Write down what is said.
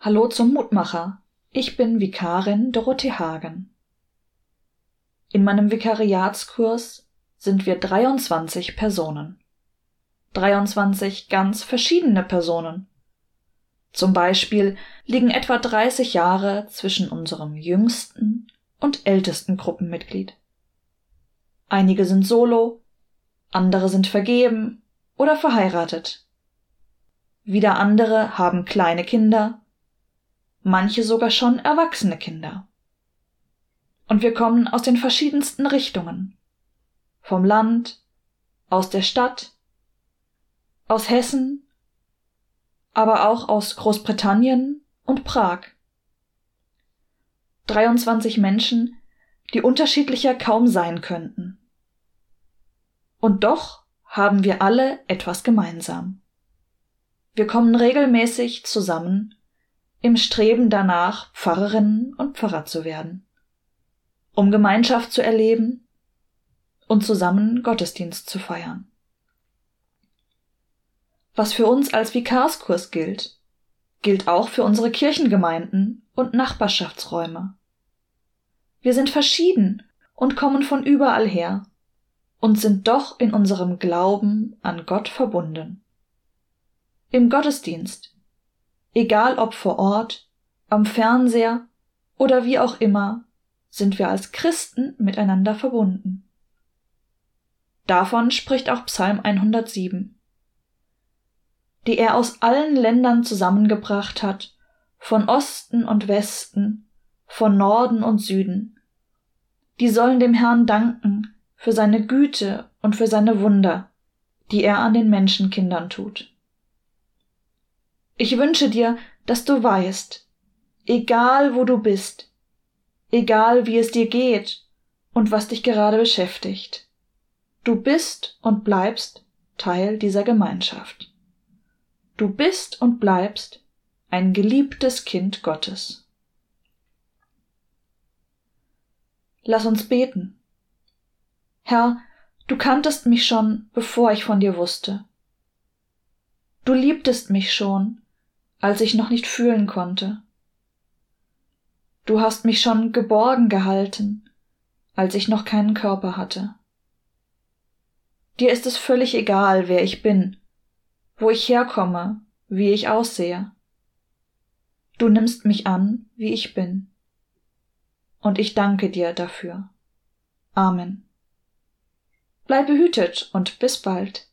Hallo zum Mutmacher. Ich bin Vikarin Dorothee Hagen. In meinem Vikariatskurs sind wir 23 Personen. 23 ganz verschiedene Personen. Zum Beispiel liegen etwa 30 Jahre zwischen unserem jüngsten und ältesten Gruppenmitglied. Einige sind solo, andere sind vergeben oder verheiratet. Wieder andere haben kleine Kinder manche sogar schon erwachsene Kinder. Und wir kommen aus den verschiedensten Richtungen. Vom Land, aus der Stadt, aus Hessen, aber auch aus Großbritannien und Prag. 23 Menschen, die unterschiedlicher kaum sein könnten. Und doch haben wir alle etwas gemeinsam. Wir kommen regelmäßig zusammen im Streben danach, Pfarrerinnen und Pfarrer zu werden, um Gemeinschaft zu erleben und zusammen Gottesdienst zu feiern. Was für uns als Vikarskurs gilt, gilt auch für unsere Kirchengemeinden und Nachbarschaftsräume. Wir sind verschieden und kommen von überall her und sind doch in unserem Glauben an Gott verbunden. Im Gottesdienst Egal ob vor Ort, am Fernseher oder wie auch immer, sind wir als Christen miteinander verbunden. Davon spricht auch Psalm 107, die er aus allen Ländern zusammengebracht hat, von Osten und Westen, von Norden und Süden. Die sollen dem Herrn danken für seine Güte und für seine Wunder, die er an den Menschenkindern tut. Ich wünsche dir, dass du weißt, egal wo du bist, egal wie es dir geht und was dich gerade beschäftigt, du bist und bleibst Teil dieser Gemeinschaft. Du bist und bleibst ein geliebtes Kind Gottes. Lass uns beten. Herr, du kanntest mich schon, bevor ich von dir wusste. Du liebtest mich schon, als ich noch nicht fühlen konnte. Du hast mich schon geborgen gehalten, als ich noch keinen Körper hatte. Dir ist es völlig egal, wer ich bin, wo ich herkomme, wie ich aussehe. Du nimmst mich an, wie ich bin. Und ich danke dir dafür. Amen. Bleib behütet und bis bald.